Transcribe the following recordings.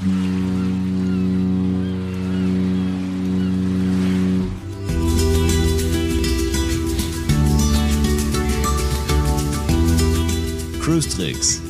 Cruise Tricks,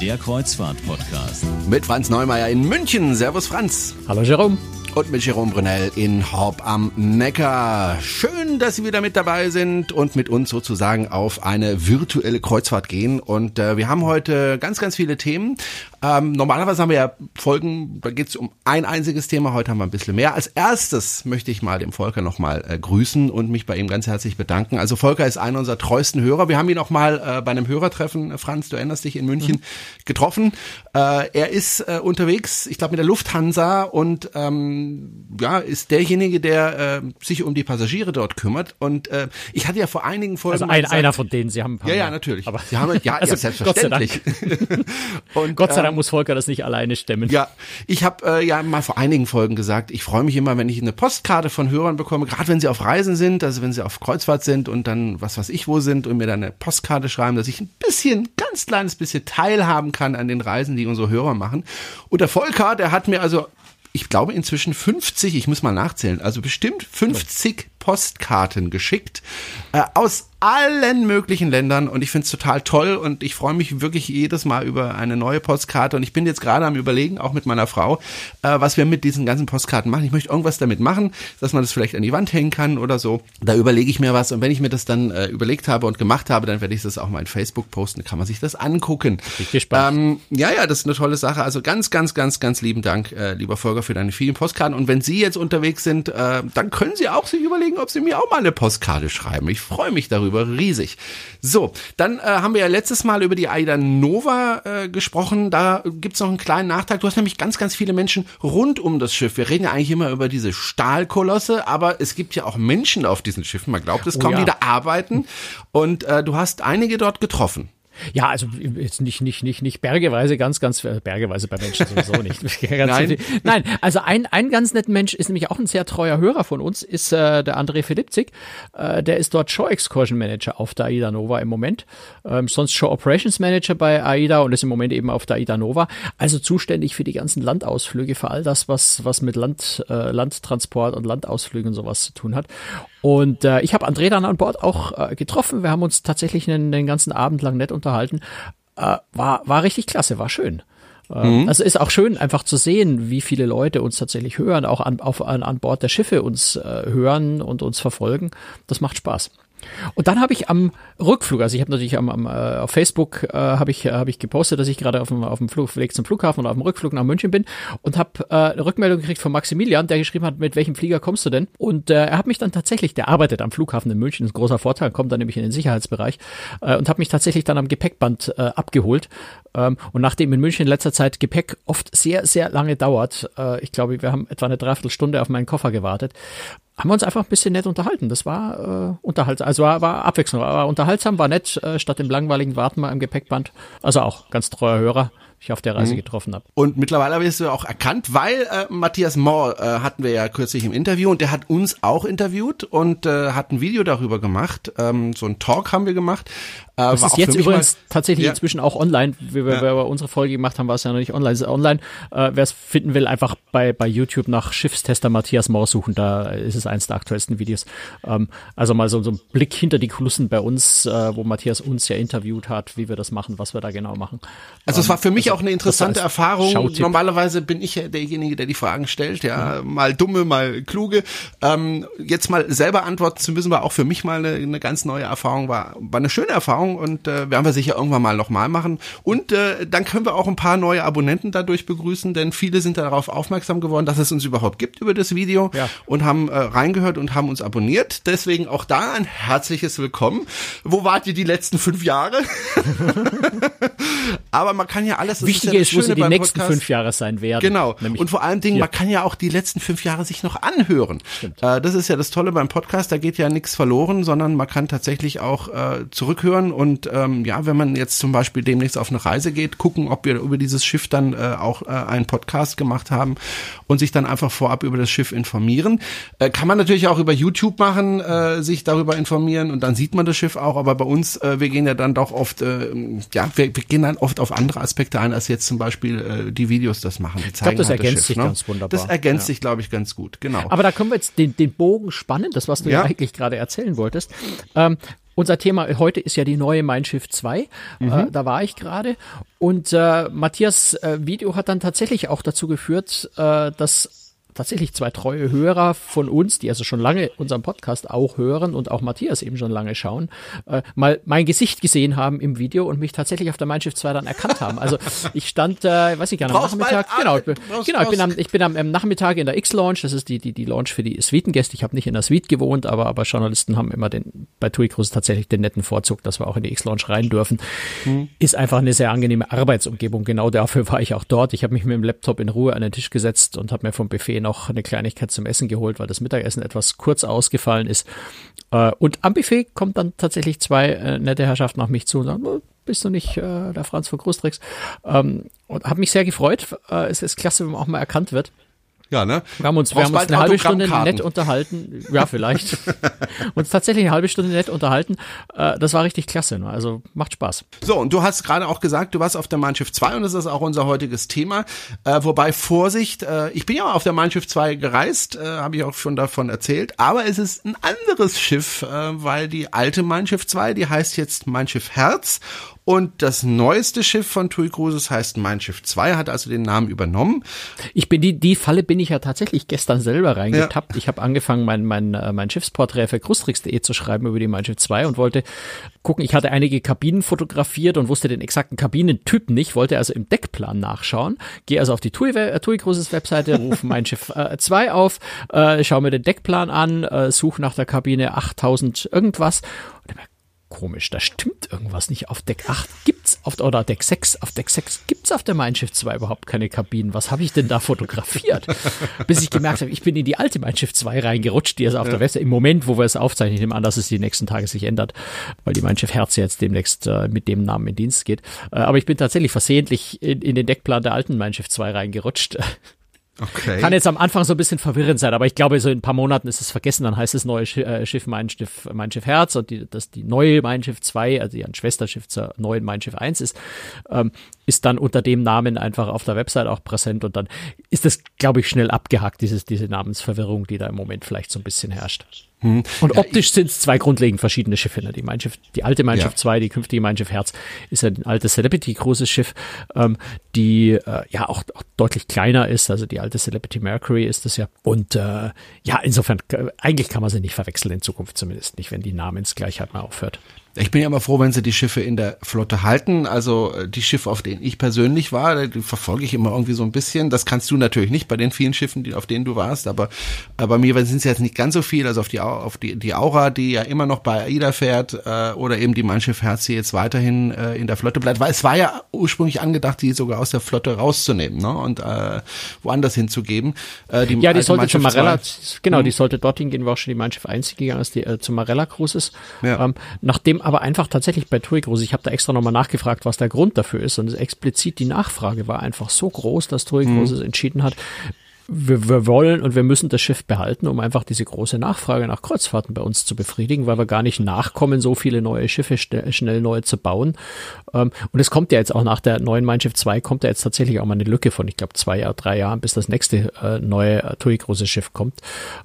der Kreuzfahrt-Podcast. Mit Franz Neumeier in München. Servus Franz. Hallo Jerome. Und mit Jerome Brunel in Horb am Neckar. Schön, dass Sie wieder mit dabei sind und mit uns sozusagen auf eine virtuelle Kreuzfahrt gehen. Und äh, wir haben heute ganz, ganz viele Themen. Ähm, normalerweise haben wir ja Folgen, da geht es um ein einziges Thema. Heute haben wir ein bisschen mehr. Als erstes möchte ich mal dem Volker nochmal äh, grüßen und mich bei ihm ganz herzlich bedanken. Also Volker ist einer unserer treuesten Hörer. Wir haben ihn auch mal äh, bei einem Hörertreffen, äh, Franz, du erinnerst dich, in München mhm. getroffen. Äh, er ist äh, unterwegs, ich glaube mit der Lufthansa und ähm, ja, ist derjenige, der äh, sich um die Passagiere dort kümmert. Und äh, ich hatte ja vor einigen Folgen. Also ein, gesagt, einer von denen, Sie haben ein paar Ja, ja, natürlich. Aber Sie haben ja, also, ja selbstverständlich. Gott sei Dank. und, Gott sei Dank muss Volker das nicht alleine stemmen. Ja, ich habe äh, ja mal vor einigen Folgen gesagt, ich freue mich immer, wenn ich eine Postkarte von Hörern bekomme, gerade wenn sie auf Reisen sind, also wenn sie auf Kreuzfahrt sind und dann was weiß ich wo sind und mir dann eine Postkarte schreiben, dass ich ein bisschen, ganz kleines bisschen teilhaben kann an den Reisen, die unsere Hörer machen. Und der Volker, der hat mir also ich glaube inzwischen 50, ich muss mal nachzählen, also bestimmt 50 Postkarten geschickt äh, aus allen möglichen Ländern und ich finde es total toll und ich freue mich wirklich jedes Mal über eine neue Postkarte und ich bin jetzt gerade am überlegen, auch mit meiner Frau, äh, was wir mit diesen ganzen Postkarten machen. Ich möchte irgendwas damit machen, dass man das vielleicht an die Wand hängen kann oder so. Da überlege ich mir was und wenn ich mir das dann äh, überlegt habe und gemacht habe, dann werde ich das auch mal in Facebook posten, kann man sich das angucken. Ich gespannt. Ähm, ja, ja, das ist eine tolle Sache. Also ganz, ganz, ganz, ganz lieben Dank, äh, lieber Volker, für deine vielen Postkarten und wenn Sie jetzt unterwegs sind, äh, dann können Sie auch sich überlegen, ob Sie mir auch mal eine Postkarte schreiben. Ich freue mich darüber darüber riesig. So, dann äh, haben wir ja letztes Mal über die Aida Nova äh, gesprochen. Da gibt's noch einen kleinen Nachtrag. Du hast nämlich ganz, ganz viele Menschen rund um das Schiff. Wir reden ja eigentlich immer über diese Stahlkolosse, aber es gibt ja auch Menschen auf diesen Schiffen. Man glaubt es oh, kaum, ja. die da arbeiten. Und äh, du hast einige dort getroffen. Ja, also jetzt nicht, nicht, nicht, nicht bergeweise, ganz, ganz, äh, bergeweise bei Menschen sowieso nicht. Nein. Nein, also ein, ein ganz netter Mensch ist nämlich auch ein sehr treuer Hörer von uns, ist äh, der André Filipzig. Äh, der ist dort Show Excursion Manager auf der AIDA Nova im Moment. Ähm, sonst Show Operations Manager bei AIDA und ist im Moment eben auf der AIDA Nova. Also zuständig für die ganzen Landausflüge, für all das, was, was mit Land, äh, Landtransport und Landausflügen und sowas zu tun hat. Und äh, ich habe André dann an Bord auch äh, getroffen. Wir haben uns tatsächlich den, den ganzen Abend lang nett unterhalten. Äh, war, war richtig klasse, war schön. Ähm, mhm. Also ist auch schön, einfach zu sehen, wie viele Leute uns tatsächlich hören, auch an, auf, an, an Bord der Schiffe uns äh, hören und uns verfolgen. Das macht Spaß. Und dann habe ich am Rückflug, also ich habe natürlich am, am, äh, auf Facebook äh, habe ich habe ich gepostet, dass ich gerade auf dem auf dem Flug, Weg zum Flughafen oder auf dem Rückflug nach München bin und habe äh, eine Rückmeldung gekriegt von Maximilian, der geschrieben hat, mit welchem Flieger kommst du denn? Und äh, er hat mich dann tatsächlich, der arbeitet am Flughafen in München, ist ein großer Vorteil, kommt dann nämlich in den Sicherheitsbereich äh, und hat mich tatsächlich dann am Gepäckband äh, abgeholt. Ähm, und nachdem in München in letzter Zeit Gepäck oft sehr sehr lange dauert, äh, ich glaube, wir haben etwa eine Dreiviertelstunde auf meinen Koffer gewartet, haben wir uns einfach ein bisschen nett unterhalten. Das war äh, unterhaltsam, also war, war Abwechslung, war unterhaltsam, war nett, äh, statt dem langweiligen Warten mal im Gepäckband. Also auch ganz treuer Hörer ich auf der Reise mhm. getroffen habe. Und mittlerweile wirst du auch erkannt, weil äh, Matthias Mohr äh, hatten wir ja kürzlich im Interview und der hat uns auch interviewt und äh, hat ein Video darüber gemacht. Ähm, so ein Talk haben wir gemacht. Äh, das ist jetzt übrigens tatsächlich ja. inzwischen auch online. Wie wir, ja. unsere Folge gemacht haben, war es ja noch nicht online. Es ist online. Äh, Wer es finden will, einfach bei, bei YouTube nach Schiffstester Matthias Mohr suchen. Da ist es eins der aktuellsten Videos. Ähm, also mal so, so ein Blick hinter die Kulissen bei uns, äh, wo Matthias uns ja interviewt hat, wie wir das machen, was wir da genau machen. Also es war für mich also, auch eine interessante Erfahrung. Schautipp. Normalerweise bin ich ja derjenige, der die Fragen stellt. Ja, mhm. mal dumme, mal kluge. Ähm, jetzt mal selber antworten zu müssen, war auch für mich mal eine, eine ganz neue Erfahrung. War, war eine schöne Erfahrung und äh, werden wir sicher irgendwann mal nochmal machen. Und äh, dann können wir auch ein paar neue Abonnenten dadurch begrüßen, denn viele sind darauf aufmerksam geworden, dass es uns überhaupt gibt über das Video ja. und haben äh, reingehört und haben uns abonniert. Deswegen auch da ein herzliches Willkommen. Wo wart ihr die letzten fünf Jahre? Aber man kann ja alles. Wichtig ist, ja ist wo sie die nächsten Podcast. fünf Jahre sein werden. Genau. Und vor allen Dingen, man kann ja auch die letzten fünf Jahre sich noch anhören. Äh, das ist ja das Tolle beim Podcast. Da geht ja nichts verloren, sondern man kann tatsächlich auch äh, zurückhören und ähm, ja, wenn man jetzt zum Beispiel demnächst auf eine Reise geht, gucken, ob wir über dieses Schiff dann äh, auch äh, einen Podcast gemacht haben und sich dann einfach vorab über das Schiff informieren. Äh, kann man natürlich auch über YouTube machen, äh, sich darüber informieren und dann sieht man das Schiff auch, aber bei uns, wir gehen ja dann doch oft, ja, wir, wir gehen dann oft auf andere Aspekte ein. Sein, als jetzt zum Beispiel äh, die Videos das machen. Ich glaube, das halt ergänzt das Schiff, sich ne? ganz wunderbar. Das ergänzt ja. sich, glaube ich, ganz gut, genau. Aber da können wir jetzt den, den Bogen spannen, das, was du ja, ja eigentlich gerade erzählen wolltest. Ähm, unser Thema heute ist ja die neue Mein Schiff 2. Mhm. Äh, da war ich gerade. Und äh, Matthias äh, Video hat dann tatsächlich auch dazu geführt, äh, dass tatsächlich zwei treue Hörer von uns, die also schon lange unseren Podcast auch hören und auch Matthias eben schon lange schauen, äh, mal mein Gesicht gesehen haben im Video und mich tatsächlich auf der Mein Schiff 2 dann erkannt haben. Also ich stand, äh, weiß ich gar nicht, am Nachmittag, genau, brauchst, genau, ich bin am, ich bin am, am Nachmittag in der X-Launch, das ist die, die, die Launch für die Suitengäste. Ich habe nicht in der Suite gewohnt, aber, aber Journalisten haben immer den, bei TUI Cruise tatsächlich den netten Vorzug, dass wir auch in die X-Launch rein dürfen. Hm. Ist einfach eine sehr angenehme Arbeitsumgebung. Genau dafür war ich auch dort. Ich habe mich mit dem Laptop in Ruhe an den Tisch gesetzt und habe mir vom Buffet noch eine Kleinigkeit zum Essen geholt, weil das Mittagessen etwas kurz ausgefallen ist. Äh, und am Buffet kommt dann tatsächlich zwei äh, nette Herrschaften auf mich zu und sagen, oh, bist du nicht äh, der Franz von Großtricks? Ähm, und habe mich sehr gefreut. es ist klasse, wenn man auch mal erkannt wird. Ja, ne? Wir haben uns, wir haben uns eine halbe Stunde nett unterhalten. Ja, vielleicht. uns tatsächlich eine halbe Stunde nett unterhalten. Äh, das war richtig klasse. Ne? Also macht Spaß. So, und du hast gerade auch gesagt, du warst auf der Mein Schiff 2 und das ist auch unser heutiges Thema. Äh, wobei, Vorsicht, äh, ich bin ja auf der Mein Schiff 2 gereist, äh, habe ich auch schon davon erzählt, aber es ist ein anderes Schiff, äh, weil die alte Mein Schiff 2, die heißt jetzt Mein Schiff Herz und das neueste Schiff von TUI Cruises heißt Mein Schiff 2, hat also den Namen übernommen. Ich bin die, die Falle bin ich ja tatsächlich gestern selber reingetappt. Ja. Ich habe angefangen, mein, mein, äh, mein Schiffsporträt für Cruistricks.de zu schreiben über die Mein Schiff 2 und wollte gucken. Ich hatte einige Kabinen fotografiert und wusste den exakten Kabinentyp nicht, wollte also im Deckplan nachschauen. Gehe also auf die TUI, äh, TUI Cruises Webseite, rufe Mein Schiff äh, 2 auf, äh, schaue mir den Deckplan an, äh, suche nach der Kabine 8000 irgendwas und komisch, da stimmt irgendwas nicht. Auf Deck 8 gibt's auf oder Deck 6, auf Deck 6 gibt's auf der Mein Schiff 2 überhaupt keine Kabinen. Was habe ich denn da fotografiert? Bis ich gemerkt habe, ich bin in die alte Mein Schiff 2 reingerutscht, die ist auf ja. der Weste. Im Moment, wo wir es aufzeichnen, ich nehme an, dass es die nächsten Tage sich ändert, weil die Mein Schiff Herz jetzt demnächst äh, mit dem Namen in Dienst geht. Äh, aber ich bin tatsächlich versehentlich in, in den Deckplan der alten Mein Schiff 2 reingerutscht. Okay. Kann jetzt am Anfang so ein bisschen verwirrend sein, aber ich glaube, so in ein paar Monaten ist es vergessen, dann heißt es neue äh, Schiff Mein Schiff, mein Schiff Herz und die, das die neue Mein Schiff 2, also die ein Schwesterschiff zur neuen Mein Schiff 1 ist, ähm, ist dann unter dem Namen einfach auf der Website auch präsent und dann ist das, glaube ich, schnell abgehackt, dieses, diese Namensverwirrung, die da im Moment vielleicht so ein bisschen herrscht. Hm. Und optisch ja, sind es zwei grundlegend verschiedene Schiffe. Ne? Die, Mein Schiff, die alte Mein Schiff ja. 2, die künftige Mein Schiff Herz, ist ein altes Celebrity großes Schiff, ähm, die äh, ja auch, auch deutlich kleiner ist. Also die alte Celebrity Mercury ist das ja. Und äh, ja, insofern, äh, eigentlich kann man sie nicht verwechseln in Zukunft zumindest nicht, wenn die Namensgleichheit mal aufhört. Ich bin ja immer froh, wenn sie die Schiffe in der Flotte halten. Also äh, die Schiffe, auf denen ich persönlich war, die verfolge ich immer irgendwie so ein bisschen. Das kannst du natürlich nicht bei den vielen Schiffen, die, auf denen du warst, aber äh, bei mir sind es jetzt nicht ganz so viel. Also auf die auf die, die Aura, die ja immer noch bei AIDA fährt, äh, oder eben die Mein Schiff Herz, die jetzt weiterhin äh, in der Flotte bleibt, weil es war ja ursprünglich angedacht, die sogar aus der Flotte rauszunehmen ne? und äh, woanders hinzugeben. Äh, die ja, die sollte zum Marella, genau, hm. die sollte dorthin gehen, wo auch schon die Schiff 1 gegangen ist, die äh, zum Marella Cruises. Ja. Ähm, nachdem aber einfach tatsächlich bei TUI groß. Ich habe da extra nochmal nachgefragt, was der Grund dafür ist. Und explizit die Nachfrage war einfach so groß, dass TUI mhm. Großes entschieden hat, wir, wir wollen und wir müssen das Schiff behalten, um einfach diese große Nachfrage nach Kreuzfahrten bei uns zu befriedigen, weil wir gar nicht nachkommen, so viele neue Schiffe schnell neu zu bauen. Ähm, und es kommt ja jetzt auch nach der neuen Mein Schiff 2, kommt ja jetzt tatsächlich auch mal eine Lücke von, ich glaube, zwei, drei Jahren, bis das nächste äh, neue TUI große Schiff kommt.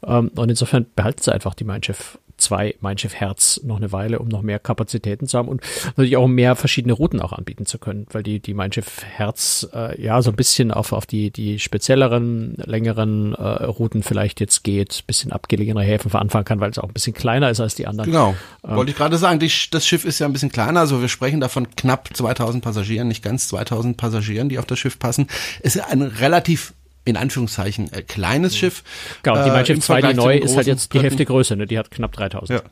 Ähm, und insofern behalten sie einfach die Mein Schiff zwei Mein Schiff Herz noch eine Weile, um noch mehr Kapazitäten zu haben und natürlich auch mehr verschiedene Routen auch anbieten zu können, weil die, die Mein Schiff Herz äh, ja so ein bisschen auf, auf die, die spezielleren, längeren äh, Routen vielleicht jetzt geht, bisschen abgelegenere Häfen veranfangen kann, weil es auch ein bisschen kleiner ist als die anderen. Genau, ähm, wollte ich gerade sagen, die, das Schiff ist ja ein bisschen kleiner, also wir sprechen da von knapp 2000 Passagieren, nicht ganz 2000 Passagieren, die auf das Schiff passen. Es ist ein relativ in Anführungszeichen äh, kleines Schiff. Genau, die Mein Schiff 2, die neu ist halt jetzt die Hälfte größer, ne? die hat knapp 3000. Ja.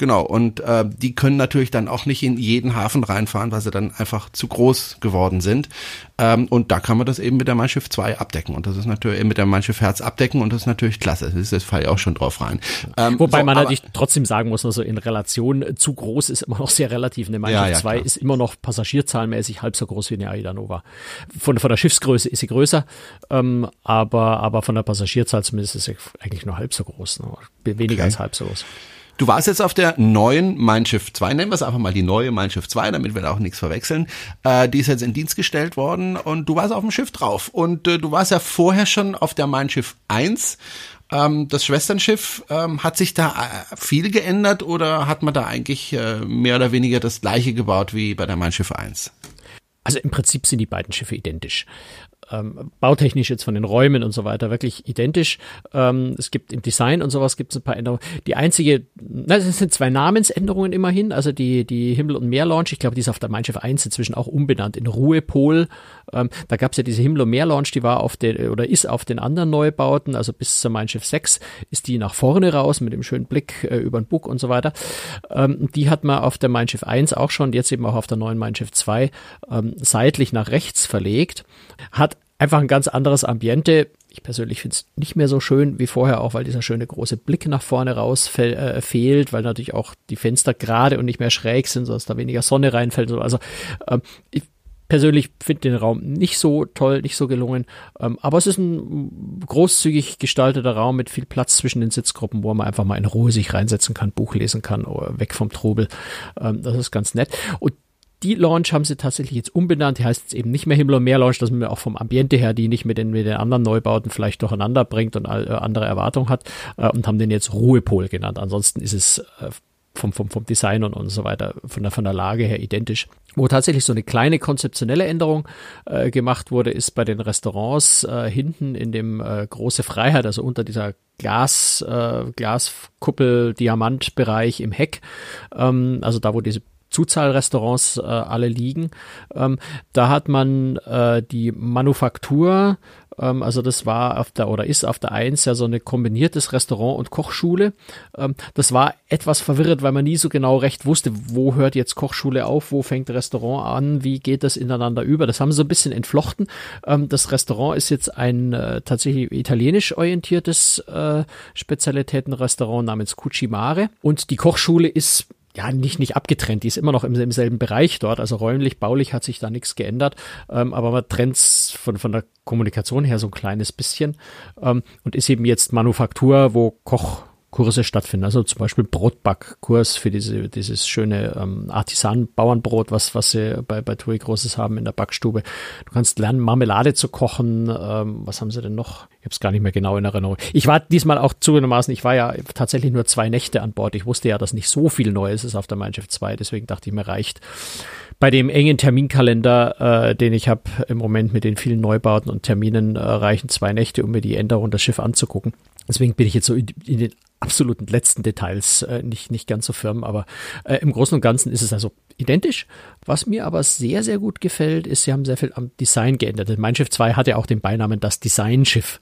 Genau, und äh, die können natürlich dann auch nicht in jeden Hafen reinfahren, weil sie dann einfach zu groß geworden sind. Ähm, und da kann man das eben mit der Mein Schiff 2 abdecken. Und das ist natürlich mit der Mein Schiff Herz abdecken und das ist natürlich klasse. Das ist das Fall auch schon drauf rein. Ähm, Wobei so, man natürlich trotzdem sagen muss, also in Relation zu groß ist immer noch sehr relativ. Eine Mein ja, Schiff ja, 2 klar. ist immer noch passagierzahlenmäßig halb so groß wie eine Aida Nova. Von, von der Schiffsgröße ist sie größer, ähm, aber, aber von der Passagierzahl zumindest ist sie eigentlich nur halb so groß. Ne? Weniger okay. als halb so groß. Du warst jetzt auf der neuen Mein Schiff 2, nennen wir es einfach mal die neue Mein Schiff 2, damit wir da auch nichts verwechseln. Äh, die ist jetzt in Dienst gestellt worden und du warst auf dem Schiff drauf. Und äh, du warst ja vorher schon auf der Mein Schiff 1 ähm, das Schwesternschiff, ähm, hat sich da äh, viel geändert oder hat man da eigentlich äh, mehr oder weniger das gleiche gebaut wie bei der Mein Schiff 1? Also im Prinzip sind die beiden Schiffe identisch ähm, bautechnisch jetzt von den Räumen und so weiter wirklich identisch. Ähm, es gibt im Design und sowas gibt es ein paar Änderungen. Die einzige, na, es sind zwei Namensänderungen immerhin. Also die, die Himmel- und Meer-Launch, ich glaube, die ist auf der Mein Schiff 1 inzwischen auch umbenannt in Ruhepol. Ähm, da gab es ja diese Himmel- und Meer-Launch, die war auf den, oder ist auf den anderen Neubauten, also bis zur Mein Schiff 6 ist die nach vorne raus mit dem schönen Blick äh, über den Bug und so weiter. Ähm, die hat man auf der Mein Schiff 1 auch schon, jetzt eben auch auf der neuen Mein Schiff 2 ähm, seitlich nach rechts verlegt. Hat einfach ein ganz anderes Ambiente. Ich persönlich finde es nicht mehr so schön wie vorher, auch weil dieser schöne große Blick nach vorne raus äh, fehlt, weil natürlich auch die Fenster gerade und nicht mehr schräg sind, sodass da weniger Sonne reinfällt. Also ähm, ich persönlich finde den Raum nicht so toll, nicht so gelungen, ähm, aber es ist ein großzügig gestalteter Raum mit viel Platz zwischen den Sitzgruppen, wo man einfach mal in Ruhe sich reinsetzen kann, Buch lesen kann, oder weg vom Trubel. Ähm, das ist ganz nett. Und die Launch haben sie tatsächlich jetzt umbenannt. Die heißt jetzt eben nicht mehr Himmel und Meer Launch, dass man auch vom Ambiente her die nicht mit den, mit den anderen Neubauten vielleicht durcheinander bringt und äh, andere Erwartungen hat äh, und haben den jetzt Ruhepol genannt. Ansonsten ist es äh, vom, vom, vom Design und, und so weiter, von der, von der Lage her identisch. Wo tatsächlich so eine kleine konzeptionelle Änderung äh, gemacht wurde, ist bei den Restaurants äh, hinten in dem äh, große Freiheit, also unter dieser Glas, äh, Glaskuppel, Diamantbereich im Heck, ähm, also da, wo diese Zuzahlrestaurants äh, alle liegen. Ähm, da hat man äh, die Manufaktur, ähm, also das war auf der oder ist auf der Eins ja so eine kombiniertes Restaurant und Kochschule. Ähm, das war etwas verwirrend, weil man nie so genau recht wusste, wo hört jetzt Kochschule auf, wo fängt Restaurant an, wie geht das ineinander über. Das haben sie so ein bisschen entflochten. Ähm, das Restaurant ist jetzt ein äh, tatsächlich italienisch orientiertes äh, Spezialitätenrestaurant namens Cucimare und die Kochschule ist ja, nicht, nicht abgetrennt, die ist immer noch im, im selben Bereich dort, also räumlich, baulich hat sich da nichts geändert, ähm, aber man trennt von, von der Kommunikation her so ein kleines bisschen ähm, und ist eben jetzt Manufaktur, wo Koch Kurse stattfinden. Also zum Beispiel Brotbackkurs für diese, dieses schöne ähm, Artisan-Bauernbrot, was, was sie bei, bei TUI Großes haben in der Backstube. Du kannst lernen, Marmelade zu kochen. Ähm, was haben sie denn noch? Ich habe es gar nicht mehr genau in Erinnerung. Ich war diesmal auch zugegebenermaßen, ich war ja tatsächlich nur zwei Nächte an Bord. Ich wusste ja, dass nicht so viel Neues ist auf der Mein Schiff 2, deswegen dachte ich mir, reicht bei dem engen Terminkalender, äh, den ich habe im Moment mit den vielen Neubauten und Terminen, äh, reichen zwei Nächte, um mir die Änderung des Schiffs anzugucken. Deswegen bin ich jetzt so in, in den absoluten letzten Details äh, nicht, nicht ganz so firm, aber äh, im Großen und Ganzen ist es also identisch. Was mir aber sehr, sehr gut gefällt, ist, sie haben sehr viel am Design geändert. Mein Schiff 2 hat ja auch den Beinamen das Designschiff.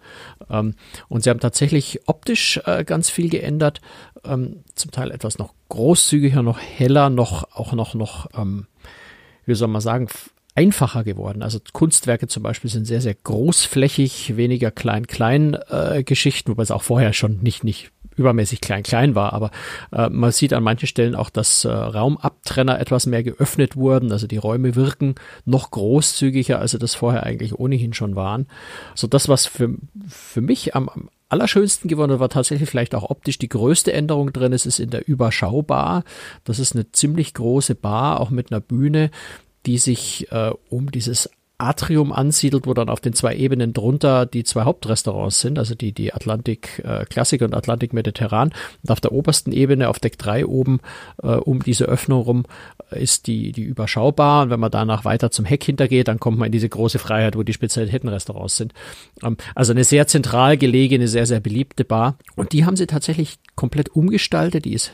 Ähm, und sie haben tatsächlich optisch äh, ganz viel geändert. Ähm, zum Teil etwas noch großzügiger, noch heller, noch, auch noch, noch, ähm, wie soll man sagen, einfacher geworden. Also Kunstwerke zum Beispiel sind sehr, sehr großflächig, weniger Klein-Klein-Geschichten, äh, wobei es auch vorher schon nicht, nicht übermäßig klein-klein war, aber äh, man sieht an manchen Stellen auch, dass äh, Raumabtrenner etwas mehr geöffnet wurden, also die Räume wirken noch großzügiger, als sie das vorher eigentlich ohnehin schon waren. So das, was für, für mich am, am allerschönsten geworden war tatsächlich vielleicht auch optisch die größte Änderung drin. Es ist in der Überschaubar. Das ist eine ziemlich große Bar, auch mit einer Bühne, die sich äh, um dieses Atrium ansiedelt, wo dann auf den zwei Ebenen drunter die zwei Hauptrestaurants sind, also die, die Atlantik äh, Klassik und Atlantik Mediterran. Und auf der obersten Ebene, auf Deck 3 oben, äh, um diese Öffnung rum, ist die, die überschaubar. Und wenn man danach weiter zum Heck hintergeht, dann kommt man in diese große Freiheit, wo die Spezialitätenrestaurants sind. Ähm, also eine sehr zentral gelegene, sehr, sehr beliebte Bar. Und die haben sie tatsächlich komplett umgestaltet. Die ist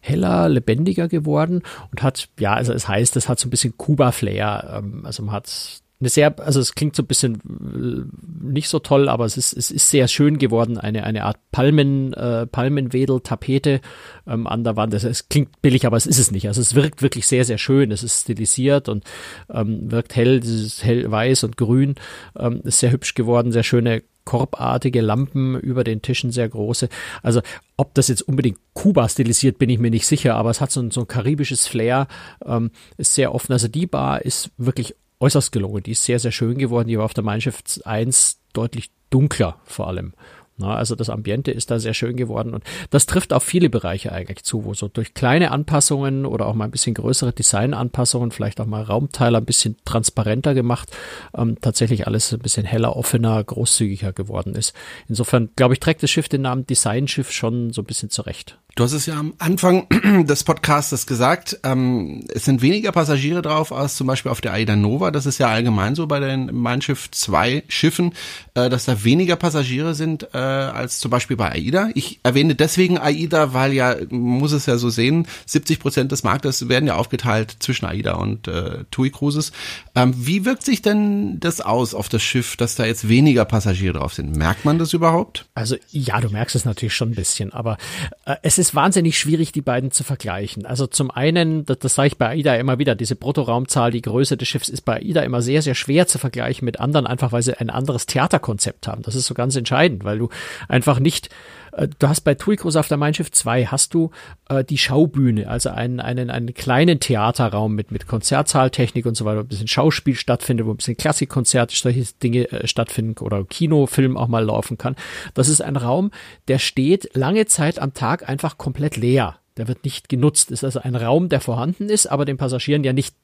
heller, lebendiger geworden und hat, ja, also es heißt, es hat so ein bisschen Kuba-Flair. Ähm, also man hat eine sehr, also es klingt so ein bisschen äh, nicht so toll, aber es ist, es ist sehr schön geworden, eine, eine Art Palmen, äh, Palmenwedel-Tapete ähm, an der Wand. Es, es klingt billig, aber es ist es nicht. Also es wirkt wirklich sehr, sehr schön. Es ist stilisiert und ähm, wirkt hell, dieses hell weiß und grün. Ähm, ist sehr hübsch geworden, sehr schöne korbartige Lampen über den Tischen, sehr große. Also ob das jetzt unbedingt Kuba stilisiert, bin ich mir nicht sicher, aber es hat so ein, so ein karibisches Flair, ähm, ist sehr offen. Also die Bar ist wirklich äußerst gelungen. Die ist sehr, sehr schön geworden. Die war auf der Mannschaft 1 deutlich dunkler vor allem. Na, also das Ambiente ist da sehr schön geworden und das trifft auf viele Bereiche eigentlich zu, wo so durch kleine Anpassungen oder auch mal ein bisschen größere Designanpassungen, vielleicht auch mal Raumteile ein bisschen transparenter gemacht, ähm, tatsächlich alles ein bisschen heller, offener, großzügiger geworden ist. Insofern, glaube ich, trägt das Schiff den Namen Designschiff schon so ein bisschen zurecht. Du hast es ja am Anfang des Podcasts gesagt, ähm, es sind weniger Passagiere drauf als zum Beispiel auf der Aida Nova. Das ist ja allgemein so bei den Mein Schiff 2 Schiffen, äh, dass da weniger Passagiere sind äh, als zum Beispiel bei AIDA. Ich erwähne deswegen AIDA, weil ja, muss es ja so sehen, 70 Prozent des Marktes werden ja aufgeteilt zwischen AIDA und äh, TUI Cruises. Ähm, wie wirkt sich denn das aus auf das Schiff, dass da jetzt weniger Passagiere drauf sind? Merkt man das überhaupt? Also ja, du merkst es natürlich schon ein bisschen, aber äh, es ist wahnsinnig schwierig, die beiden zu vergleichen. Also zum einen, das, das sage ich bei AIDA immer wieder, diese Bruttoraumzahl, die Größe des Schiffs ist bei AIDA immer sehr, sehr schwer zu vergleichen mit anderen, einfach weil sie ein anderes Theaterkonzept haben. Das ist so ganz entscheidend, weil du einfach nicht äh, du hast bei TUI Cruise auf der Mein Schiff 2 hast du äh, die Schaubühne, also einen, einen, einen kleinen Theaterraum mit, mit Konzertsaaltechnik und so weiter, wo ein bisschen Schauspiel stattfindet, wo ein bisschen Klassikkonzerte, solche Dinge äh, stattfinden oder Kinofilm auch mal laufen kann. Das ist ein Raum, der steht lange Zeit am Tag einfach komplett leer. Der wird nicht genutzt. Ist also ein Raum, der vorhanden ist, aber den Passagieren ja nicht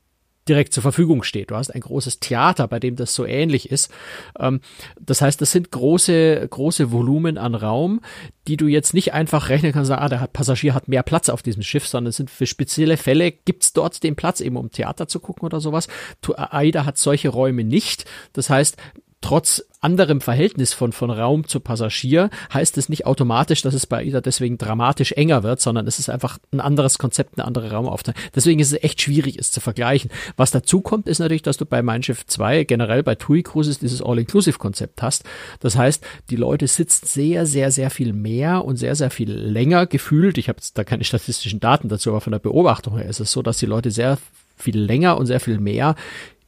direkt zur Verfügung steht. Du hast ein großes Theater, bei dem das so ähnlich ist. Ähm, das heißt, das sind große, große Volumen an Raum, die du jetzt nicht einfach rechnen kannst, ah, der Passagier hat mehr Platz auf diesem Schiff, sondern es sind für spezielle Fälle, gibt's dort den Platz eben, um Theater zu gucken oder sowas. AIDA hat solche Räume nicht. Das heißt, trotz anderem Verhältnis von, von Raum zu Passagier heißt es nicht automatisch, dass es bei AIDA deswegen dramatisch enger wird, sondern es ist einfach ein anderes Konzept, eine andere Raumaufteilung. Deswegen ist es echt schwierig, es zu vergleichen. Was dazu kommt, ist natürlich, dass du bei Mein Schiff 2 generell bei TUI Cruises dieses All-Inclusive-Konzept hast. Das heißt, die Leute sitzen sehr, sehr, sehr viel mehr und sehr, sehr viel länger gefühlt. Ich habe da keine statistischen Daten dazu, aber von der Beobachtung her ist es so, dass die Leute sehr viel länger und sehr viel mehr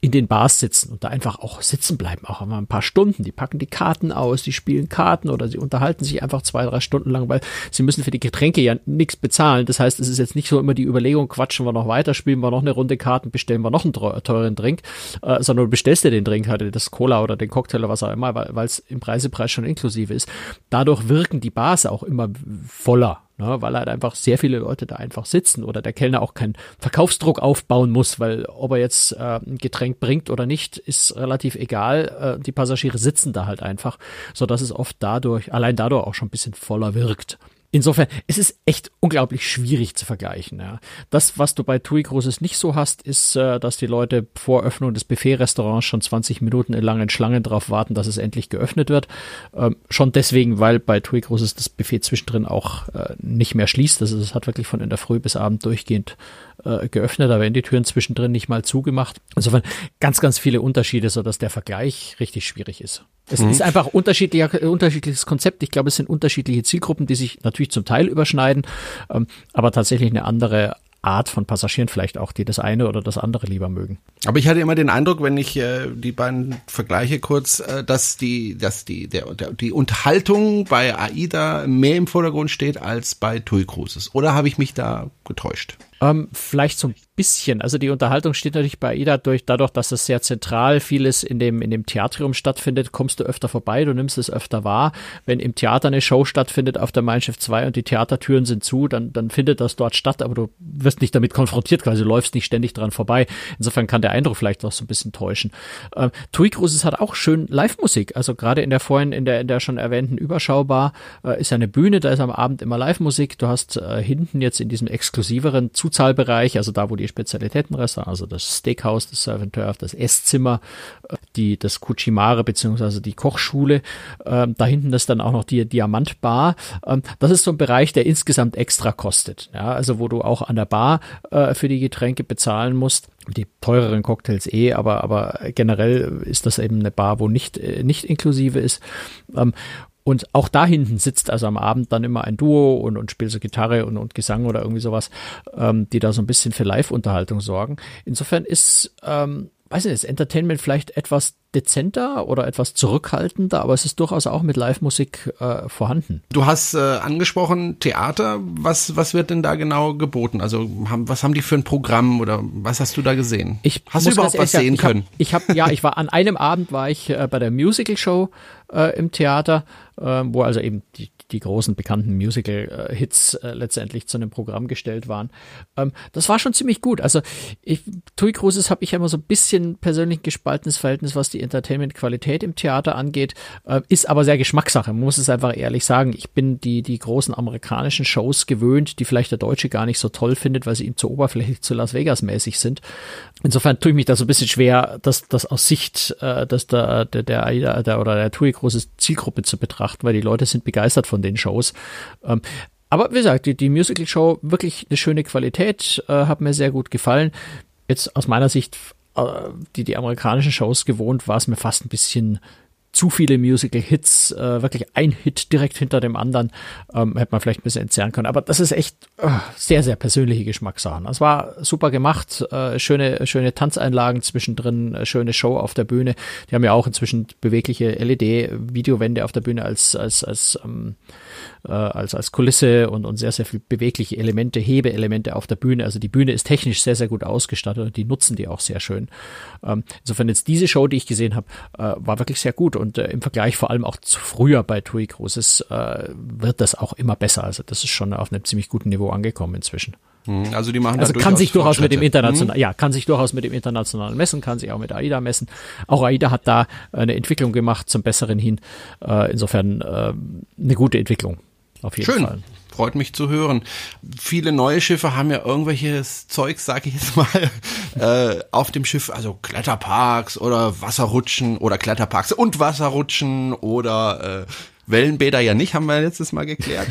in den Bars sitzen und da einfach auch sitzen bleiben, auch einmal ein paar Stunden. Die packen die Karten aus, die spielen Karten oder sie unterhalten sich einfach zwei, drei Stunden lang, weil sie müssen für die Getränke ja nichts bezahlen. Das heißt, es ist jetzt nicht so immer die Überlegung, quatschen wir noch weiter, spielen wir noch eine Runde Karten, bestellen wir noch einen teuren Drink, äh, sondern du bestellst dir den Drink, halt das Cola oder den Cocktail oder was auch immer, weil es im Preisepreis schon inklusive ist. Dadurch wirken die Bars auch immer voller ne, weil halt einfach sehr viele Leute da einfach sitzen oder der Kellner auch keinen Verkaufsdruck aufbauen muss, weil ob er jetzt äh, ein Getränk bringt oder nicht, ist relativ egal. Äh, die Passagiere sitzen da halt einfach, so dass es oft dadurch, allein dadurch auch schon ein bisschen voller wirkt. Insofern, es ist echt unglaublich schwierig zu vergleichen. Ja. Das, was du bei TUI Cruises nicht so hast, ist, äh, dass die Leute vor Öffnung des Buffet-Restaurants schon 20 Minuten in langen Schlangen darauf warten, dass es endlich geöffnet wird. Ähm, schon deswegen, weil bei TUI Cruises das Buffet zwischendrin auch äh, nicht mehr schließt. Also es hat wirklich von in der Früh bis Abend durchgehend äh, geöffnet, da werden die Türen zwischendrin nicht mal zugemacht. Insofern ganz, ganz viele Unterschiede, so dass der Vergleich richtig schwierig ist. Es mhm. ist einfach unterschiedlicher, unterschiedliches Konzept. Ich glaube, es sind unterschiedliche Zielgruppen, die sich natürlich zum Teil überschneiden, ähm, aber tatsächlich eine andere Art von Passagieren vielleicht auch, die das eine oder das andere lieber mögen. Aber ich hatte immer den Eindruck, wenn ich äh, die beiden vergleiche kurz, äh, dass die, dass die, der, der, die Unterhaltung bei AIDA mehr im Vordergrund steht als bei TUI Cruises. Oder habe ich mich da getäuscht? Ähm, vielleicht ein bisschen. Also die Unterhaltung steht natürlich bei Ida durch, dadurch, dass es sehr zentral vieles in dem, in dem Theatrium stattfindet, kommst du öfter vorbei, du nimmst es öfter wahr. Wenn im Theater eine Show stattfindet auf der Mein Schiff 2 und die Theatertüren sind zu, dann, dann findet das dort statt, aber du wirst nicht damit konfrontiert, quasi läufst nicht ständig dran vorbei. Insofern kann der Eindruck vielleicht auch so ein bisschen täuschen. Ähm, Tui Cruises hat auch schön Live-Musik. Also gerade in der vorhin, in der, in der schon erwähnten Überschaubar äh, ist eine Bühne, da ist am Abend immer Live-Musik. Du hast äh, hinten jetzt in diesem exklusiveren Zuzahlbereich, also da, wo die Spezialitätenrestaurant, also das Steakhouse, das Surf and Turf, das Esszimmer, äh, die, das Kuchimare beziehungsweise die Kochschule, ähm, da hinten ist dann auch noch die Diamantbar. Ähm, das ist so ein Bereich, der insgesamt extra kostet, ja, also wo du auch an der Bar äh, für die Getränke bezahlen musst die teureren Cocktails eh, aber, aber generell ist das eben eine Bar, wo nicht, äh, nicht inklusive ist. Und auch da hinten sitzt also am Abend dann immer ein Duo und, und spielt so Gitarre und, und Gesang oder irgendwie sowas, ähm, die da so ein bisschen für Live-Unterhaltung sorgen. Insofern ist ähm, weiß nicht, ist Entertainment vielleicht etwas dezenter oder etwas zurückhaltender, aber es ist durchaus auch mit Live-Musik äh, vorhanden. Du hast äh, angesprochen Theater. Was, was wird denn da genau geboten? Also haben, was haben die für ein Programm oder was hast du da gesehen? Ich hast du überhaupt was sehen ich können? ich habe, ja, ich war an einem Abend war ich äh, bei der Musical Show äh, im Theater, wo also eben die, die großen bekannten Musical-Hits äh, letztendlich zu einem Programm gestellt waren. Ähm, das war schon ziemlich gut. Also ich, Tui Cruises habe ich ja immer so ein bisschen persönlich gespaltenes Verhältnis, was die Entertainment-Qualität im Theater angeht, äh, ist aber sehr Geschmackssache. Man muss es einfach ehrlich sagen. Ich bin die, die großen amerikanischen Shows gewöhnt, die vielleicht der Deutsche gar nicht so toll findet, weil sie ihm zu oberflächlich zu Las Vegas mäßig sind. Insofern tue ich mich da so ein bisschen schwer, das, das aus Sicht äh, dass der, der, der der, oder der TUI Cruises Zielgruppe zu betrachten, weil die Leute sind begeistert von den Shows. Ähm, aber wie gesagt, die, die Musical-Show wirklich eine schöne Qualität, äh, hat mir sehr gut gefallen. Jetzt aus meiner Sicht, äh, die die amerikanischen Shows gewohnt, war es mir fast ein bisschen zu viele Musical-Hits, äh, wirklich ein Hit direkt hinter dem anderen, ähm, hätte man vielleicht ein bisschen entzerren können. Aber das ist echt äh, sehr, sehr persönliche Geschmackssachen. Es war super gemacht, äh, schöne, schöne Tanzeinlagen zwischendrin, äh, schöne Show auf der Bühne. Die haben ja auch inzwischen bewegliche LED-Videowände auf der Bühne als, als, als ähm, äh, als, als Kulisse und, und sehr, sehr viel bewegliche Elemente, Hebeelemente auf der Bühne. Also die Bühne ist technisch sehr, sehr gut ausgestattet und die nutzen die auch sehr schön. Ähm, insofern jetzt diese Show, die ich gesehen habe, äh, war wirklich sehr gut und äh, im Vergleich vor allem auch zu früher bei TUI Cruises äh, wird das auch immer besser. Also das ist schon auf einem ziemlich guten Niveau angekommen inzwischen. Hm, also die machen also kann sich durchaus mit dem internationalen, hm? ja, kann sich durchaus mit dem internationalen messen, kann sich auch mit AIDA messen. Auch AIDA hat da eine Entwicklung gemacht zum Besseren hin. Äh, insofern äh, eine gute Entwicklung. Auf jeden Schön. Fall. Freut mich zu hören. Viele neue Schiffe haben ja irgendwelches Zeugs, sag ich jetzt mal, äh, auf dem Schiff, also Kletterparks oder Wasserrutschen oder Kletterparks und Wasserrutschen oder äh, Wellenbäder ja nicht, haben wir letztes Mal geklärt.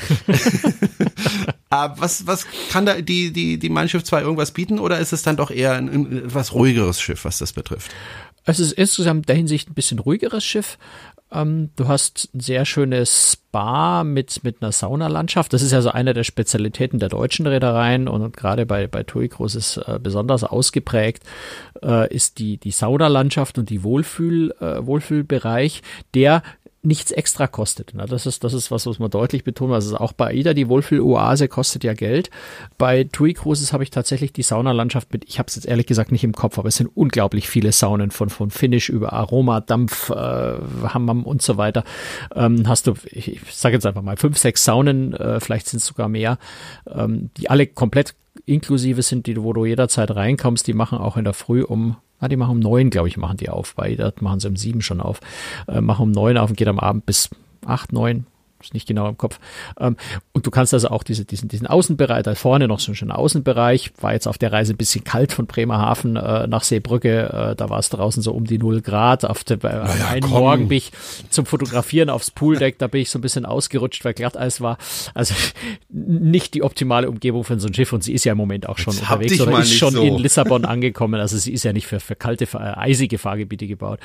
Aber was, was kann da die, die, die Mein Schiff 2 irgendwas bieten oder ist es dann doch eher ein, ein etwas ruhigeres Schiff, was das betrifft? Es ist insgesamt in der Hinsicht ein bisschen ruhigeres Schiff. Ähm, du hast ein sehr schönes Spa mit, mit einer Saunalandschaft. Das ist ja so eine der Spezialitäten der deutschen Reedereien und, und gerade bei, bei TUI Cruises äh, besonders ausgeprägt äh, ist die, die Saunalandschaft und die Wohlfühl, äh, Wohlfühlbereich, der nichts extra kostet. Das ist, das ist was, was man deutlich betonen muss. Also auch bei AIDA, die Wohlfühl-Oase kostet ja Geld. Bei TUI Cruises habe ich tatsächlich die Saunalandschaft mit, ich habe es jetzt ehrlich gesagt nicht im Kopf, aber es sind unglaublich viele Saunen von, von Finish über Aroma, Dampf, äh, Hammam und so weiter. Ähm, hast du, ich, ich sage jetzt einfach mal, fünf, sechs Saunen, äh, vielleicht sind es sogar mehr, ähm, die alle komplett inklusive sind, die, wo du jederzeit reinkommst. Die machen auch in der Früh um Ah, die machen um neun, glaube ich, machen die auf. Bei dort machen sie um sieben schon auf. Äh, machen um neun auf und geht am Abend bis acht, neun, ist nicht genau im Kopf. Ähm, und du kannst also auch diese, diesen, diesen Außenbereich, da vorne noch so einen schönen Außenbereich, war jetzt auf der Reise ein bisschen kalt von Bremerhaven äh, nach Seebrücke, äh, da war es draußen so um die null Grad. Auf der, äh, naja, einen komm. Morgen bin ich zum Fotografieren aufs Pooldeck, da bin ich so ein bisschen ausgerutscht, weil Glatteis war. Also nicht die optimale Umgebung für so ein Schiff und sie ist ja im Moment auch schon jetzt unterwegs oder ist schon so. in Lissabon angekommen. Also sie ist ja nicht für, für kalte, für eisige Fahrgebiete gebaut.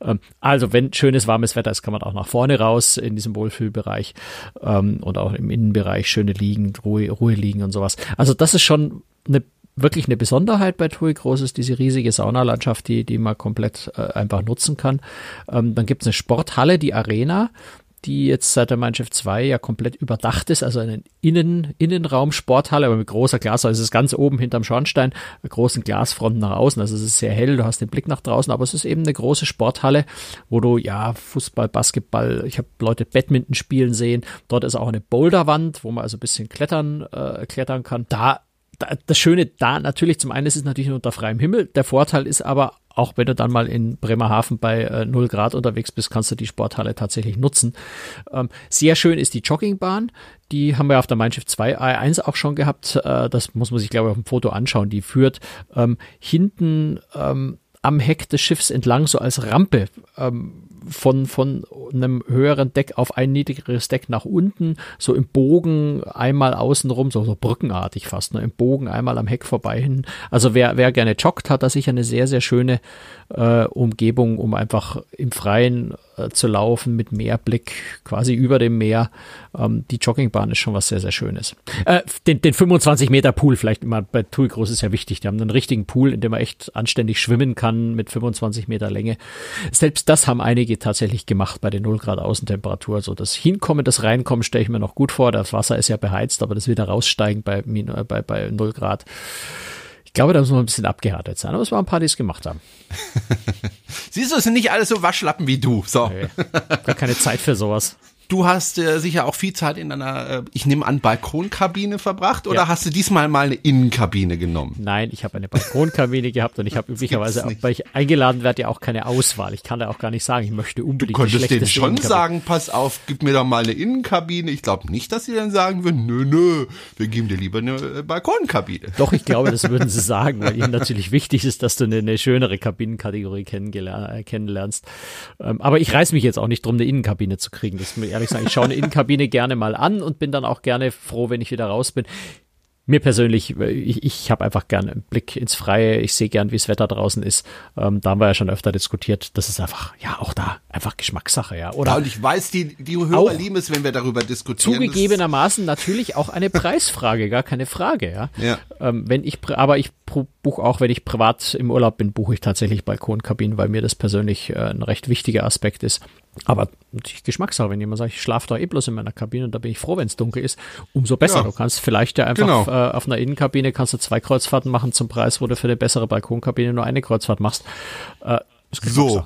Ähm, also wenn schönes, warmes Wetter ist, kann man auch nach vorne raus in diesem Wohlfühlbereich. Bereich ähm, und auch im Innenbereich schöne Liegen, Ruhe, Ruhe liegen und sowas. Also das ist schon eine wirklich eine Besonderheit bei TUI Groß ist diese riesige Saunalandschaft, die, die man komplett äh, einfach nutzen kann. Ähm, dann gibt es eine Sporthalle, die Arena die jetzt seit der Mein Schiff 2 ja komplett überdacht ist, also eine Innen, Innenraum-Sporthalle, aber mit großer Glas, also es ist ganz oben hinterm Schornstein, mit großen Glasfronten nach außen, also es ist sehr hell, du hast den Blick nach draußen, aber es ist eben eine große Sporthalle, wo du, ja, Fußball, Basketball, ich habe Leute Badminton spielen sehen, dort ist auch eine Boulderwand, wo man also ein bisschen klettern, äh, klettern kann. Da das Schöne da natürlich, zum einen ist es natürlich unter freiem Himmel. Der Vorteil ist aber auch wenn du dann mal in Bremerhaven bei äh, 0 Grad unterwegs bist, kannst du die Sporthalle tatsächlich nutzen. Ähm, sehr schön ist die Joggingbahn. Die haben wir auf der Mein Schiff 2 A1 auch schon gehabt. Äh, das muss man sich, glaube ich, auf dem Foto anschauen. Die führt ähm, hinten ähm, am Heck des Schiffs entlang, so als Rampe ähm, von, von einem höheren Deck auf ein niedrigeres Deck nach unten, so im Bogen einmal außenrum, so, so brückenartig fast, ne, im Bogen einmal am Heck vorbei hin. Also wer, wer gerne joggt, hat da sicher eine sehr, sehr schöne äh, Umgebung, um einfach im Freien äh, zu laufen mit Meerblick quasi über dem Meer. Ähm, die Joggingbahn ist schon was sehr, sehr Schönes. Äh, den, den 25 Meter Pool vielleicht immer bei Tui Groß ist ja wichtig. Die haben einen richtigen Pool, in dem man echt anständig schwimmen kann mit 25 Meter Länge. Selbst das haben einige tatsächlich gemacht bei den 0 Grad Außentemperatur. So das Hinkommen, das Reinkommen stelle ich mir noch gut vor. Das Wasser ist ja beheizt, aber das wieder raussteigen bei, äh, bei, bei 0 Grad. Ich glaube, da muss man ein bisschen abgehärtet sein, aber es waren ein paar, die es gemacht haben. Siehst du, es sind nicht alle so Waschlappen wie du. So. Nee, gar keine Zeit für sowas. Du hast äh, sicher auch viel Zeit in einer, äh, ich nehme an, Balkonkabine verbracht oder ja. hast du diesmal mal eine Innenkabine genommen? Nein, ich habe eine Balkonkabine gehabt und ich habe üblicherweise, auch, weil ich eingeladen werde, ja auch keine Auswahl. Ich kann da auch gar nicht sagen, ich möchte unbedingt Du konntest denen schon sagen, pass auf, gib mir doch mal eine Innenkabine. Ich glaube nicht, dass sie dann sagen würden, nö, nö, wir geben dir lieber eine äh, Balkonkabine. Doch, ich glaube, das würden sie sagen, weil ihnen natürlich wichtig ist, dass du eine, eine schönere Kabinenkategorie äh, kennenlernst. Ähm, aber ich reiß mich jetzt auch nicht drum, eine Innenkabine zu kriegen. Das ist ehrlich sagen, ich schaue eine Innenkabine gerne mal an und bin dann auch gerne froh, wenn ich wieder raus bin mir persönlich, ich, ich habe einfach gerne einen Blick ins Freie. Ich sehe gern, wie das Wetter draußen ist. Ähm, da haben wir ja schon öfter diskutiert. Das ist einfach, ja, auch da einfach Geschmackssache, ja. Oder ja, und ich weiß, die, die Hörer lieben es, wenn wir darüber diskutieren. Zugegebenermaßen natürlich auch eine Preisfrage, gar keine Frage, ja. ja. Ähm, wenn ich, aber ich buche auch, wenn ich privat im Urlaub bin, buche ich tatsächlich Balkonkabinen, weil mir das persönlich äh, ein recht wichtiger Aspekt ist. Aber natürlich Geschmackssache, wenn jemand sagt, ich schlafe da eh bloß in meiner Kabine, da bin ich froh, wenn es dunkel ist, umso besser. Ja. Du kannst vielleicht ja einfach genau. äh, auf einer Innenkabine kannst du zwei Kreuzfahrten machen zum Preis, wo du für eine bessere Balkonkabine nur eine Kreuzfahrt machst. Äh. So.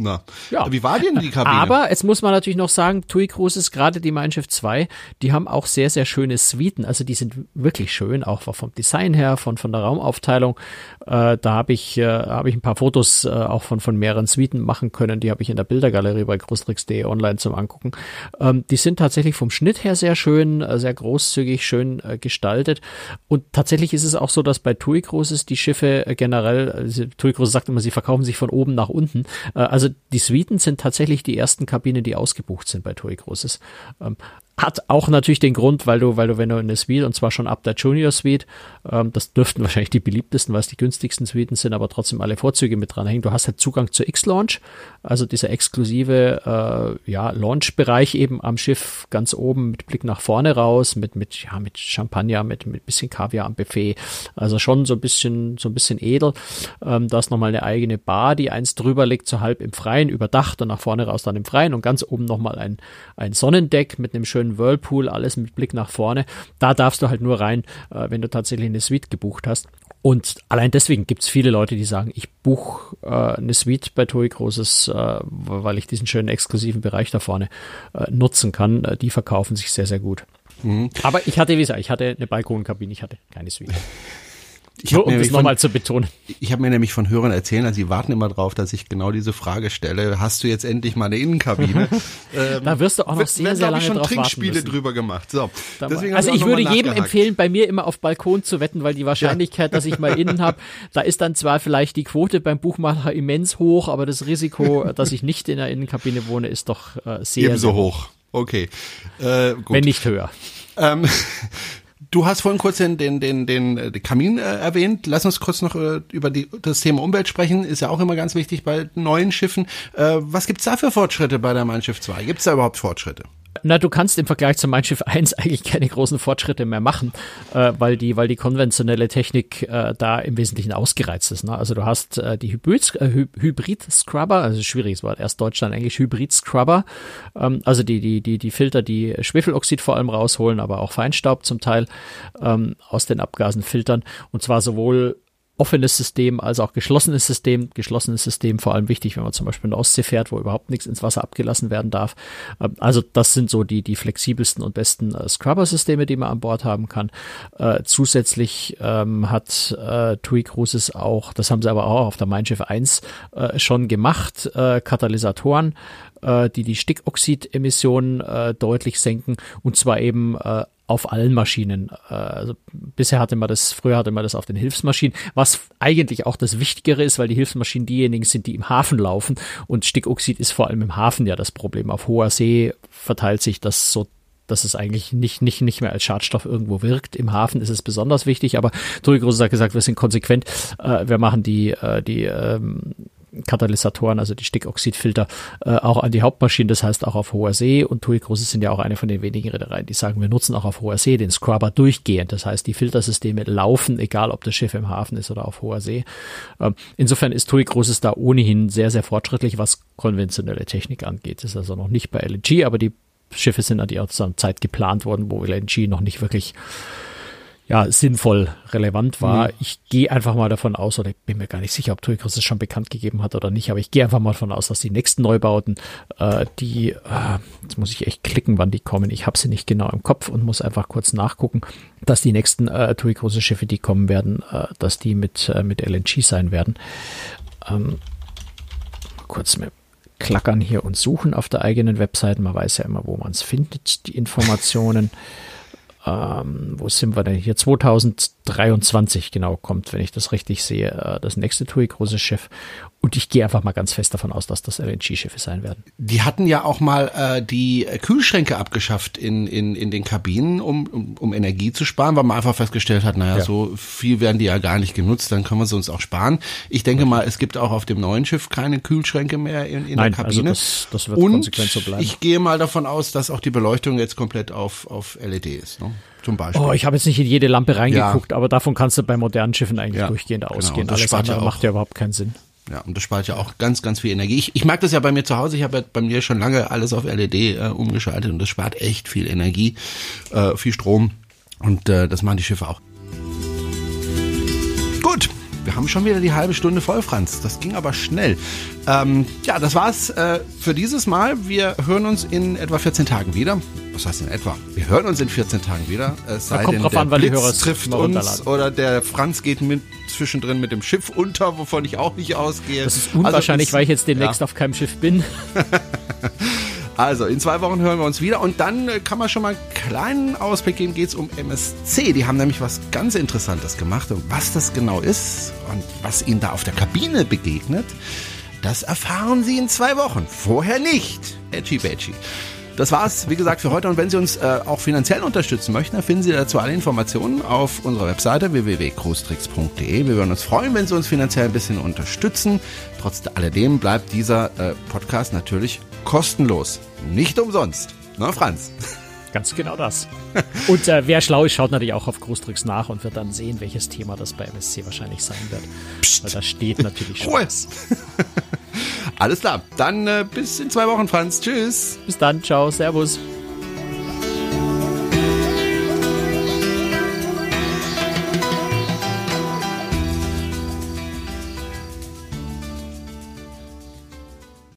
Na, ja. wie war denn die Kabine? Aber jetzt muss man natürlich noch sagen, TUI Cruises, gerade die Mein Schiff 2, die haben auch sehr, sehr schöne Suiten. Also die sind wirklich schön, auch vom Design her, von, von der Raumaufteilung. Äh, da habe ich, äh, hab ich ein paar Fotos äh, auch von, von mehreren Suiten machen können. Die habe ich in der Bildergalerie bei großtricks.de online zum Angucken. Ähm, die sind tatsächlich vom Schnitt her sehr schön, äh, sehr großzügig, schön äh, gestaltet. Und tatsächlich ist es auch so, dass bei TUI Cruises die Schiffe äh, generell, also TUI Cruises sagt immer, sie verkaufen sich von oben nach unten. also die Suiten sind tatsächlich die ersten Kabinen, die ausgebucht sind bei TUI Cruises. Ähm, hat auch natürlich den Grund, weil du, weil du, wenn du eine Suite, und zwar schon ab der Junior Suite, ähm, das dürften wahrscheinlich die beliebtesten, weil es die günstigsten Suiten sind, aber trotzdem alle Vorzüge mit dran hängen. Du hast halt Zugang zur X-Launch, also dieser exklusive, äh, ja, Launch-Bereich eben am Schiff ganz oben mit Blick nach vorne raus, mit, mit, ja, mit Champagner, mit, mit bisschen Kaviar am Buffet. Also schon so ein bisschen, so ein bisschen edel. Ähm, da ist nochmal eine eigene Bar, die eins drüber liegt, so halb im Freien, überdacht und nach vorne raus dann im Freien und ganz oben nochmal ein, ein Sonnendeck mit einem schönen schönen Whirlpool, alles mit Blick nach vorne. Da darfst du halt nur rein, äh, wenn du tatsächlich eine Suite gebucht hast. Und allein deswegen gibt es viele Leute, die sagen, ich buche äh, eine Suite bei TUI Großes, äh, weil ich diesen schönen exklusiven Bereich da vorne äh, nutzen kann. Äh, die verkaufen sich sehr, sehr gut. Mhm. Aber ich hatte, wie gesagt, ich hatte eine Balkonkabine, ich hatte keine Suite. Ich Nur, um das nochmal zu betonen. Ich habe mir nämlich von Hörern erzählt, also sie warten immer drauf, dass ich genau diese Frage stelle. Hast du jetzt endlich mal eine Innenkabine? ähm, da wirst du auch noch sehr, werden, sehr lange schon drauf Trinkspiele drüber gemacht. So, deswegen also ich würde jedem empfehlen, bei mir immer auf Balkon zu wetten, weil die Wahrscheinlichkeit, ja. dass ich mal innen habe, da ist dann zwar vielleicht die Quote beim Buchmacher immens hoch, aber das Risiko, dass ich nicht in der Innenkabine wohne, ist doch äh, sehr, Ebenso sehr hoch. Okay. Äh, gut. Wenn nicht höher. Ähm, Du hast vorhin kurz den, den, den, den Kamin äh, erwähnt. Lass uns kurz noch äh, über die, das Thema Umwelt sprechen. Ist ja auch immer ganz wichtig bei neuen Schiffen. Äh, was gibt's da für Fortschritte bei der Mein Schiff 2? Gibt's da überhaupt Fortschritte? Na, du kannst im Vergleich zum Mein Schiff 1 eigentlich keine großen Fortschritte mehr machen, äh, weil die, weil die konventionelle Technik äh, da im Wesentlichen ausgereizt ist. Ne? Also du hast äh, die äh, Hybrid Scrubber, also schwieriges Wort, erst Deutsch, dann Englisch Hybrid Scrubber, ähm, also die, die, die, die Filter, die Schwefeloxid vor allem rausholen, aber auch Feinstaub zum Teil ähm, aus den Abgasen filtern. Und zwar sowohl offenes System als auch geschlossenes System. Geschlossenes System vor allem wichtig, wenn man zum Beispiel in der Ostsee fährt, wo überhaupt nichts ins Wasser abgelassen werden darf. Ähm, also das sind so die, die flexibelsten und besten äh, Scrubber-Systeme, die man an Bord haben kann. Äh, zusätzlich ähm, hat äh, TUI Cruises auch, das haben sie aber auch auf der Mein Schiff 1 äh, schon gemacht, Katalysatoren, die die Stickoxidemissionen äh, deutlich senken und zwar eben äh, auf allen Maschinen. Äh, also bisher hatte man das, früher hatte man das auf den Hilfsmaschinen, was eigentlich auch das Wichtigere ist, weil die Hilfsmaschinen diejenigen sind, die im Hafen laufen und Stickoxid ist vor allem im Hafen ja das Problem. Auf hoher See verteilt sich das so dass es eigentlich nicht, nicht, nicht mehr als Schadstoff irgendwo wirkt. Im Hafen ist es besonders wichtig, aber Toni Groß hat gesagt, wir sind konsequent. Äh, wir machen die, äh, die ähm, Katalysatoren, also die Stickoxidfilter, äh, auch an die Hauptmaschinen, das heißt auch auf hoher See. Und TUI Cruise sind ja auch eine von den wenigen Reedereien, die sagen, wir nutzen auch auf hoher See den Scrubber durchgehend. Das heißt, die Filtersysteme laufen, egal ob das Schiff im Hafen ist oder auf hoher See. Ähm, insofern ist TUI Cruises da ohnehin sehr, sehr fortschrittlich, was konventionelle Technik angeht. Das ist also noch nicht bei LNG, aber die Schiffe sind an die Zeit geplant worden, wo LNG noch nicht wirklich ja, sinnvoll relevant war. Mhm. Ich gehe einfach mal davon aus, oder ich bin mir gar nicht sicher, ob TUI es schon bekannt gegeben hat oder nicht, aber ich gehe einfach mal davon aus, dass die nächsten Neubauten, äh, die, äh, jetzt muss ich echt klicken, wann die kommen. Ich habe sie nicht genau im Kopf und muss einfach kurz nachgucken, dass die nächsten äh, TUI große Schiffe, die kommen werden, äh, dass die mit, äh, mit LNG sein werden. Ähm, kurz mit klackern hier und suchen auf der eigenen Website. Man weiß ja immer, wo man es findet, die Informationen. Ähm, wo sind wir denn hier? 2023 genau kommt, wenn ich das richtig sehe, äh, das nächste TUI große Schiff. Und ich gehe einfach mal ganz fest davon aus, dass das LNG-Schiffe sein werden. Die hatten ja auch mal äh, die Kühlschränke abgeschafft in, in, in den Kabinen, um, um, um Energie zu sparen, weil man einfach festgestellt hat, naja, ja. so viel werden die ja gar nicht genutzt, dann können wir sie uns auch sparen. Ich denke mal, es gibt auch auf dem neuen Schiff keine Kühlschränke mehr in, in Nein, der Kabine. Also das, das wird Und konsequent so bleiben. Ich gehe mal davon aus, dass auch die Beleuchtung jetzt komplett auf, auf LED ist. Ne? Zum Beispiel. Oh, ich habe jetzt nicht in jede Lampe reingeguckt, ja. aber davon kannst du bei modernen Schiffen eigentlich ja, durchgehend genau, ausgehen. Alles andere macht ja überhaupt keinen Sinn. Ja, und das spart ja auch ganz, ganz viel Energie. Ich, ich mag das ja bei mir zu Hause. Ich habe ja bei mir schon lange alles auf LED äh, umgeschaltet und das spart echt viel Energie, äh, viel Strom. Und äh, das machen die Schiffe auch. Wir haben schon wieder die halbe Stunde voll, Franz. Das ging aber schnell. Ähm, ja, das war's äh, für dieses Mal. Wir hören uns in etwa 14 Tagen wieder. Was heißt in etwa? Wir hören uns in 14 Tagen wieder. Es sei kommt denn, drauf der an, weil Blitz die Hörer trifft uns oder der Franz geht mit, zwischendrin mit dem Schiff unter, wovon ich auch nicht ausgehe. Das ist unwahrscheinlich, also, weil ich jetzt demnächst ja. auf keinem Schiff bin. Also, in zwei Wochen hören wir uns wieder und dann äh, kann man schon mal einen kleinen Ausblick geben, geht es um MSC. Die haben nämlich was ganz Interessantes gemacht und was das genau ist und was ihnen da auf der Kabine begegnet, das erfahren Sie in zwei Wochen. Vorher nicht. Edgy Badgy. Das war's, wie gesagt, für heute. Und wenn Sie uns äh, auch finanziell unterstützen möchten, dann finden Sie dazu alle Informationen auf unserer Webseite www.cruestricks.de. Wir würden uns freuen, wenn Sie uns finanziell ein bisschen unterstützen. Trotz alledem bleibt dieser äh, Podcast natürlich kostenlos. Nicht umsonst. Na, Franz? Ganz genau das. Und äh, wer schlau ist, schaut natürlich auch auf Großtricks nach und wird dann sehen, welches Thema das bei MSC wahrscheinlich sein wird. Psst. Weil da steht natürlich schon. Alles klar. Dann äh, bis in zwei Wochen, Franz. Tschüss. Bis dann. Ciao. Servus.